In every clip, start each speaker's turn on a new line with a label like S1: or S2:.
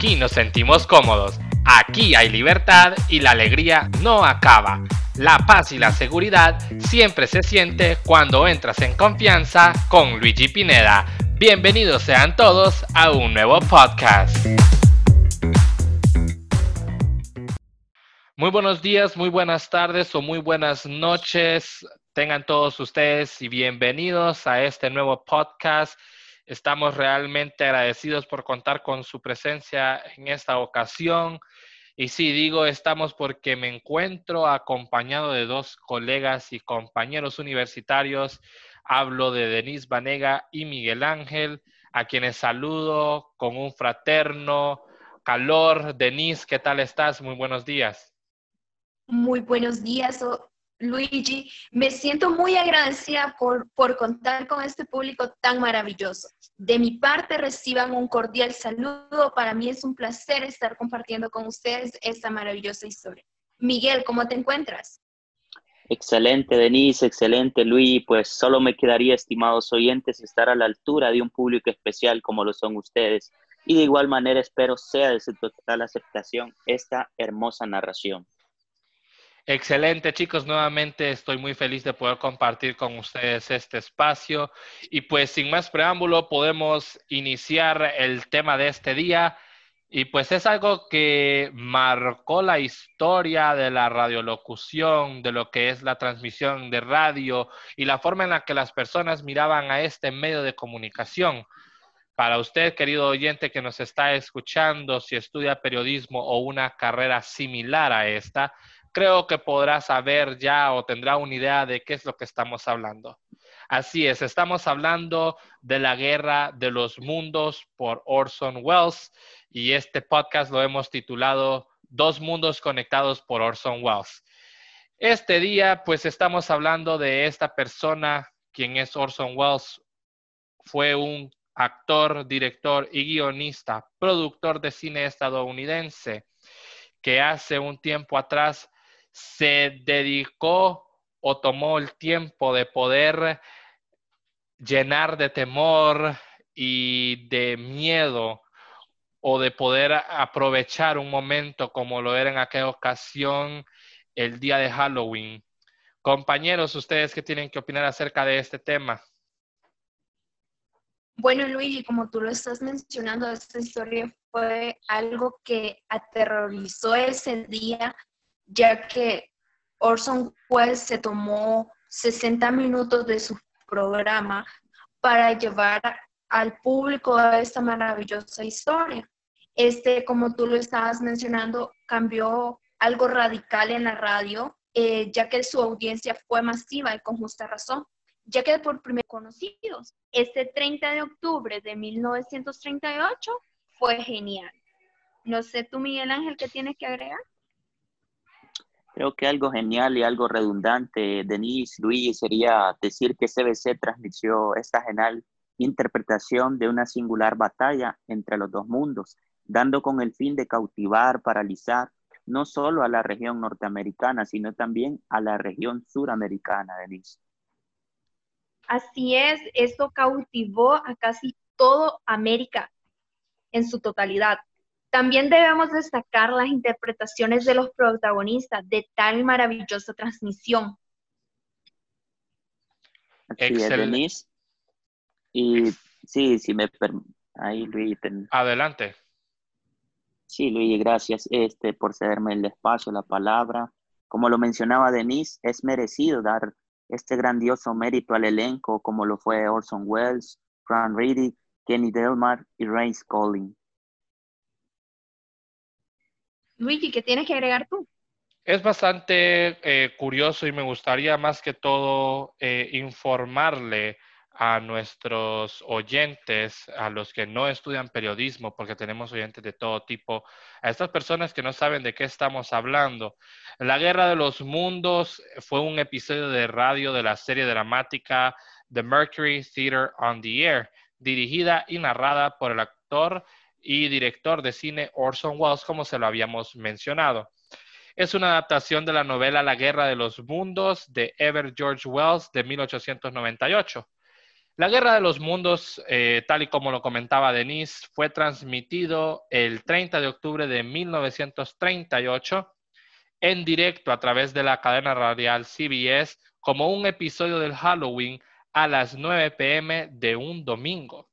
S1: Aquí nos sentimos cómodos, aquí hay libertad y la alegría no acaba. La paz y la seguridad siempre se siente cuando entras en confianza con Luigi Pineda. Bienvenidos sean todos a un nuevo podcast. Muy buenos días, muy buenas tardes o muy buenas noches. Tengan todos ustedes y bienvenidos a este nuevo podcast Estamos realmente agradecidos por contar con su presencia en esta ocasión. Y sí, digo estamos porque me encuentro acompañado de dos colegas y compañeros universitarios. Hablo de Denise Vanega y Miguel Ángel, a quienes saludo con un fraterno calor. Denise, ¿qué tal estás? Muy buenos días.
S2: Muy buenos días, Luigi. Me siento muy agradecida por, por contar con este público tan maravilloso. De mi parte, reciban un cordial saludo. Para mí es un placer estar compartiendo con ustedes esta maravillosa historia. Miguel, ¿cómo te encuentras?
S3: Excelente, Denise, excelente, Luis. Pues solo me quedaría, estimados oyentes, estar a la altura de un público especial como lo son ustedes. Y de igual manera espero sea de su total aceptación esta hermosa narración.
S1: Excelente, chicos. Nuevamente estoy muy feliz de poder compartir con ustedes este espacio. Y pues sin más preámbulo, podemos iniciar el tema de este día. Y pues es algo que marcó la historia de la radiolocución, de lo que es la transmisión de radio y la forma en la que las personas miraban a este medio de comunicación. Para usted, querido oyente que nos está escuchando, si estudia periodismo o una carrera similar a esta, creo que podrá saber ya o tendrá una idea de qué es lo que estamos hablando. Así es, estamos hablando de la guerra de los mundos por Orson Welles y este podcast lo hemos titulado Dos mundos conectados por Orson Welles. Este día, pues estamos hablando de esta persona, quien es Orson Welles, fue un actor, director y guionista, productor de cine estadounidense, que hace un tiempo atrás se dedicó o tomó el tiempo de poder llenar de temor y de miedo o de poder aprovechar un momento como lo era en aquella ocasión el día de Halloween. Compañeros, ustedes qué tienen que opinar acerca de este tema?
S2: Bueno, Luigi, como tú lo estás mencionando, esta historia fue algo que aterrorizó ese día ya que Orson Welles se tomó 60 minutos de su programa para llevar al público a esta maravillosa historia. Este, como tú lo estabas mencionando, cambió algo radical en la radio, eh, ya que su audiencia fue masiva y con justa razón, ya que por primer conocidos. Este 30 de octubre de 1938 fue genial. No sé tú, Miguel Ángel, ¿qué tienes que agregar?
S3: Creo que algo genial y algo redundante, Denise, Luis, sería decir que CBC transmitió esta genial interpretación de una singular batalla entre los dos mundos, dando con el fin de cautivar, paralizar, no solo a la región norteamericana, sino también a la región suramericana, Denise.
S2: Así es, esto cautivó a casi todo América en su totalidad. También debemos destacar las interpretaciones de los protagonistas de tal maravillosa transmisión.
S3: Excelente. Y sí, si me ahí Luis.
S1: Adelante.
S3: Sí, Luis, gracias este, por cederme el espacio, la palabra. Como lo mencionaba Denise, es merecido dar este grandioso mérito al elenco, como lo fue Orson Welles, Fran Reedy, Kenny Delmar y Ray Colling.
S2: Luigi, ¿qué tienes que agregar tú?
S1: Es bastante eh, curioso y me gustaría más que todo eh, informarle a nuestros oyentes, a los que no estudian periodismo, porque tenemos oyentes de todo tipo, a estas personas que no saben de qué estamos hablando. La Guerra de los Mundos fue un episodio de radio de la serie dramática The Mercury Theater on the Air, dirigida y narrada por el actor y director de cine Orson Welles, como se lo habíamos mencionado. Es una adaptación de la novela La Guerra de los Mundos de Ever George Wells de 1898. La Guerra de los Mundos, eh, tal y como lo comentaba Denise, fue transmitido el 30 de octubre de 1938 en directo a través de la cadena radial CBS como un episodio del Halloween a las 9 pm de un domingo.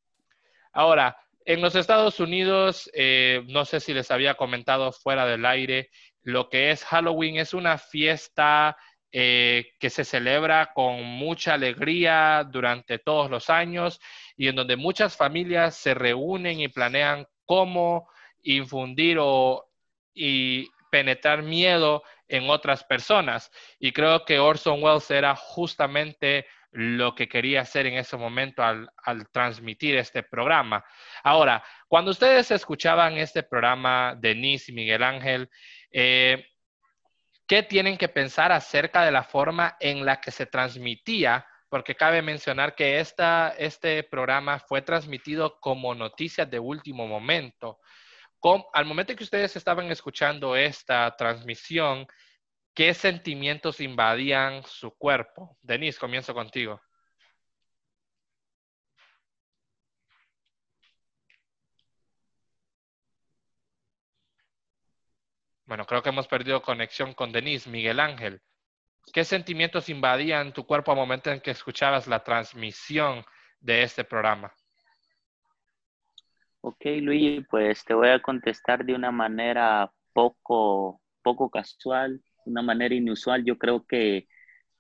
S1: Ahora, en los Estados Unidos, eh, no sé si les había comentado fuera del aire, lo que es Halloween es una fiesta eh, que se celebra con mucha alegría durante todos los años y en donde muchas familias se reúnen y planean cómo infundir o y penetrar miedo en otras personas. Y creo que Orson Welles era justamente lo que quería hacer en ese momento al, transmitir este programa. Ahora, cuando ustedes escuchaban este programa, Denise y Miguel Ángel, eh, ¿qué tienen que pensar acerca de la forma en la que se transmitía? Porque cabe mencionar que esta, este programa fue transmitido como noticias de último momento. al momento en que ustedes estaban escuchando esta transmisión, ¿Qué sentimientos invadían su cuerpo? Denise, comienzo contigo. Bueno, creo que hemos perdido conexión con Denise. Miguel Ángel, ¿qué sentimientos invadían tu cuerpo al momento en que escuchabas la transmisión de este programa?
S3: Ok, Luis, pues te voy a contestar de una manera poco, poco casual una manera inusual. Yo creo que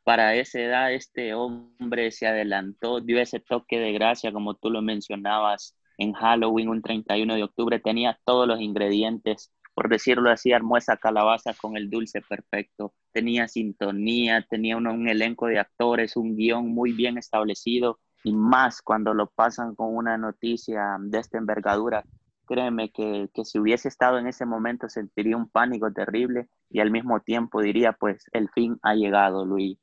S3: para esa edad este hombre se adelantó, dio ese toque de gracia, como tú lo mencionabas, en Halloween, un 31 de octubre, tenía todos los ingredientes, por decirlo así, armó calabaza con el dulce perfecto, tenía sintonía, tenía un elenco de actores, un guion muy bien establecido y más cuando lo pasan con una noticia de esta envergadura créeme que, si hubiese estado en ese momento sentiría un pánico terrible y al mismo tiempo diría, pues el fin ha llegado, Luis.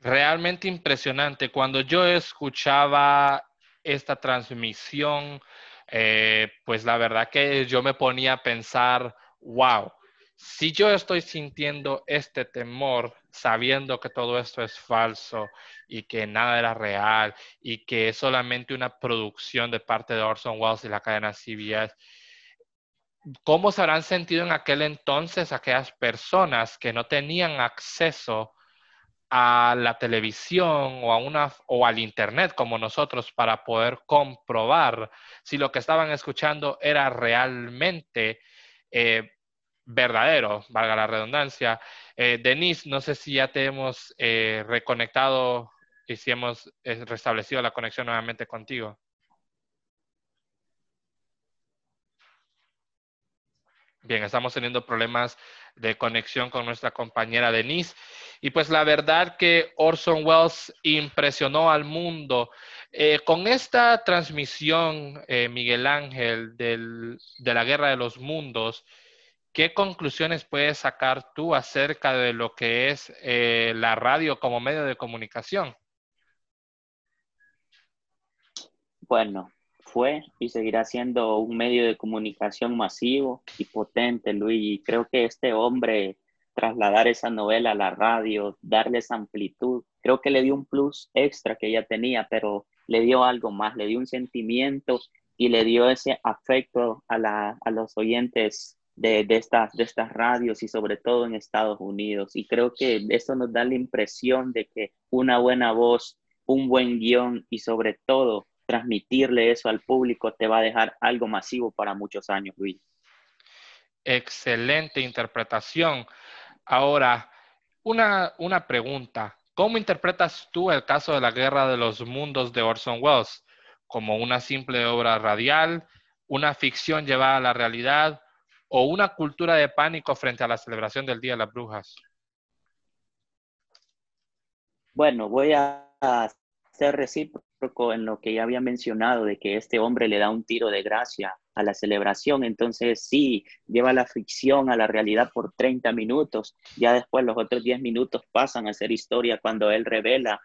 S1: Realmente impresionante. Cuando yo escuchaba esta transmisión, eh, pues la verdad que yo me ponía a pensar, wow, si yo estoy sintiendo este temor, sabiendo que todo esto es falso y que nada era real y que es solamente una producción de parte de Orson Welles y la cadena CBS, ¿cómo se habrán sentido en aquel entonces aquellas personas que no tenían acceso a la televisión o, a una, o al Internet como nosotros para poder comprobar si lo que estaban escuchando era realmente eh, verdadero, valga la redundancia. Eh, Denise, no sé si ya te hemos eh, reconectado y si hemos eh, restablecido la conexión nuevamente contigo. Bien, estamos teniendo problemas de conexión con nuestra compañera Denise. Y pues la verdad que Orson Welles impresionó al mundo. con esta transmisión, Miguel Ángel, de la Guerra de los Mundos, ¿Qué conclusiones puedes sacar tú acerca de lo que es eh, la radio como medio de comunicación?
S3: Bueno, fue y seguirá siendo un medio de comunicación masivo y potente, Luis. Y creo que este hombre, trasladar esa novela a la radio, darle esa amplitud, creo que le dio un plus extra que ella tenía, pero le dio algo más, le dio un sentimiento y le dio ese afecto a, la, a los oyentes de, estas, de estas radios y sobre todo en Estados Unidos. Y creo que eso nos da la impresión de que una buena voz, un buen guion y sobre todo transmitirle eso al público te va a dejar algo masivo para muchos años, Luis.
S1: Excelente interpretación. Ahora, una, una pregunta. ¿Cómo interpretas tú el caso de la Guerra de los Mundos de Orson Welles? ¿Como una simple obra radial, una ficción llevada a la realidad o una cultura de pánico frente a la celebración del Día de las Brujas?
S3: Bueno, voy a ser recíproco en lo que ya había mencionado, de que este hombre le da un tiro de gracia a la celebración, entonces sí, lleva la ficción a la realidad por 30 minutos, ya después los otros 10 minutos pasan a ser historia cuando él revela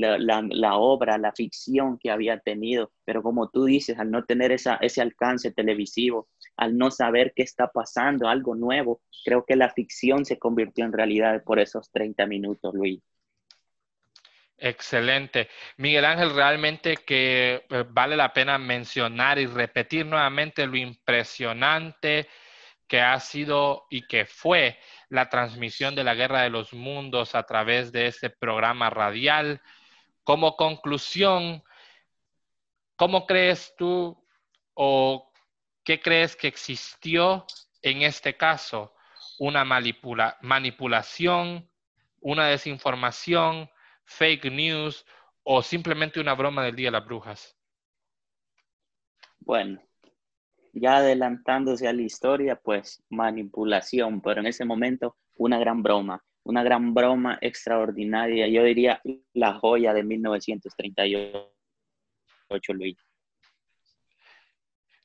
S3: la, obra, la ficción que había tenido, pero como tú dices, al no tener esa, ese alcance televisivo, al no saber qué está pasando, algo nuevo, creo que la ficción se convirtió en realidad por esos 30 minutos, Luis.
S1: Excelente. Miguel Ángel, realmente que eh, vale la pena mencionar y repetir nuevamente lo impresionante que ha sido y que fue la transmisión de la Guerra de los Mundos a través de este programa radial. Como conclusión, ¿cómo crees tú o qué crees que existió en este caso? ¿Una manipulación, una desinformación? fake news o simplemente una broma del Día de las Brujas?
S3: Bueno, ya adelantándose a la historia, pues manipulación, pero en ese momento una gran broma, una gran broma extraordinaria, yo diría la joya de 1938, Luis.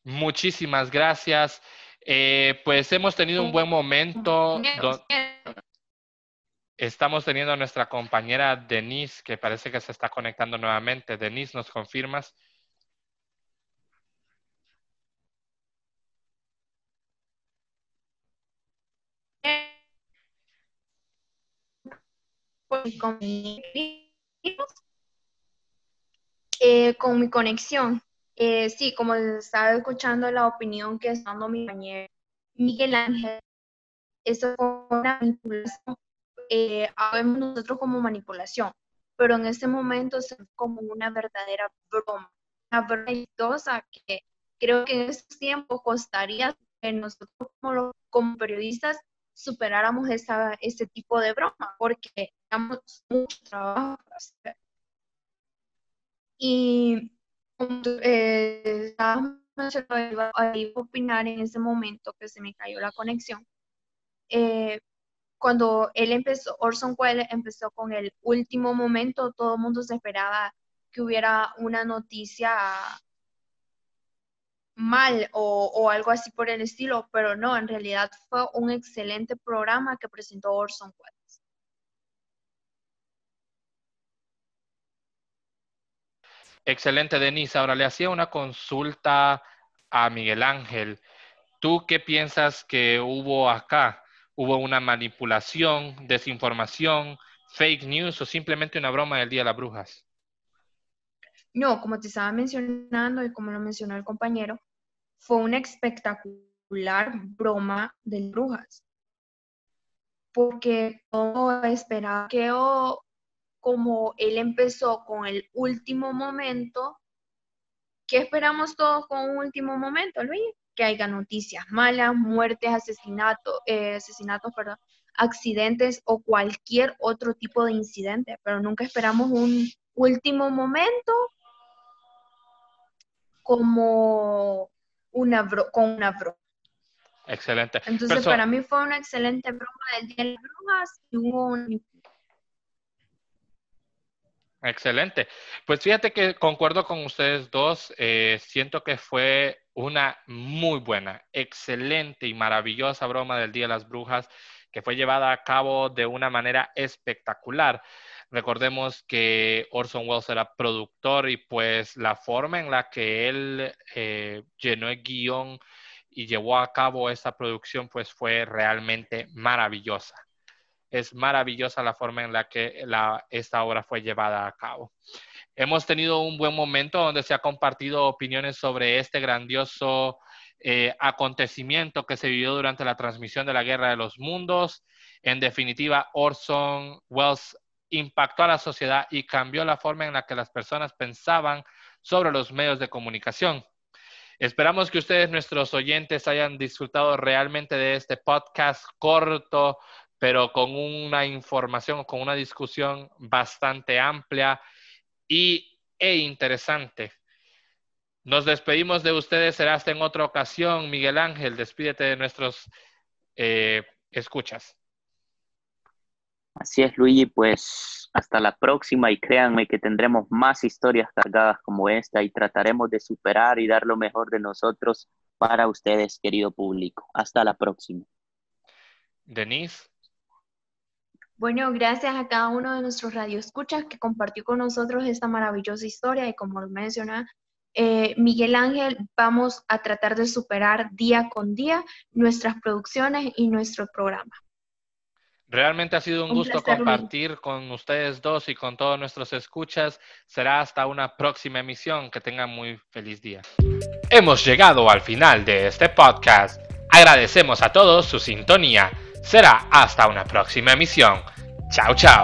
S1: Muchísimas gracias. Eh, pues hemos tenido un buen momento. Estamos teniendo a nuestra compañera Denise, que parece que se está conectando nuevamente. Denise, ¿nos confirmas?
S2: Eh, con mi conexión. Eh, sí, como estaba escuchando la opinión que está dando mi compañero Miguel Ángel, eso fue una manipulación eh, nosotros como manipulación, pero en este momento es como una verdadera broma, una broma que creo que en estos tiempos costaría que nosotros como, como periodistas superáramos esa, ese tipo de broma, porque tenemos mucho trabajo para hacer. Y eh, iba, a opinar en ese momento que se me cayó la conexión. Eh, cuando él empezó, Orson Welles empezó con el último momento, todo el mundo se esperaba que hubiera una noticia mal o, algo así por el estilo, pero no, en realidad fue un excelente programa que presentó Orson Welles.
S1: Excelente, Denise. Ahora le hacía una consulta a Miguel Ángel. ¿Tú qué piensas que hubo acá? hubo una manipulación, desinformación, fake news o simplemente una broma del Día de las Brujas?
S2: No, como te estaba mencionando y como lo mencionó el compañero, fue una espectacular broma de brujas. Porque no esperaba que como él empezó con el último momento, ¿qué esperamos todos con un último momento, Luis? que haya noticias malas, muertes, asesinatos, eh, asesinatos, perdón, accidentes o cualquier otro tipo de incidente, pero nunca esperamos un último momento como una bro con una broma.
S1: Excelente.
S2: Entonces, para mí fue una excelente broma del Día de las Brujas y hubo un
S1: Excelente. Pues fíjate que concuerdo con ustedes dos. Eh, siento que fue una muy buena, excelente y maravillosa broma del Día de las Brujas que fue llevada a cabo de una manera espectacular. Recordemos que Orson Welles era productor y pues la forma en la que él eh, llenó el guion y llevó a cabo esta producción pues fue realmente maravillosa es maravillosa la forma en la que esta obra fue llevada a cabo. Hemos tenido un buen momento donde se ha compartido opiniones sobre este grandioso eh, acontecimiento que se vivió durante la transmisión de la Guerra de los Mundos. En definitiva, Orson Welles impactó a la sociedad y cambió la forma en la que las personas pensaban sobre los medios de comunicación. Esperamos que ustedes, nuestros oyentes, hayan disfrutado realmente de este podcast corto, pero con una información, con una discusión bastante amplia y, e interesante. Nos despedimos de ustedes, será hasta en otra ocasión. Miguel Ángel, despídete de nuestros eh, escuchas.
S3: Así es, Luigi, pues hasta la próxima y créanme que tendremos más historias cargadas como esta y trataremos de superar y dar lo mejor de nosotros para ustedes, querido público. Hasta la próxima.
S1: Denise.
S2: Bueno, gracias a cada uno de nuestros radioescuchas que compartió con nosotros esta maravillosa historia y como lo menciona eh, Miguel Ángel, vamos a tratar de superar día con día nuestras producciones y nuestro programa.
S1: Realmente ha sido un, gusto compartir con ustedes dos y con todos nuestros escuchas. Será hasta una próxima emisión. Que tengan muy feliz día. Hemos llegado al final de este podcast. Agradecemos a todos su sintonía. Será hasta una próxima emisión. Chao, chao.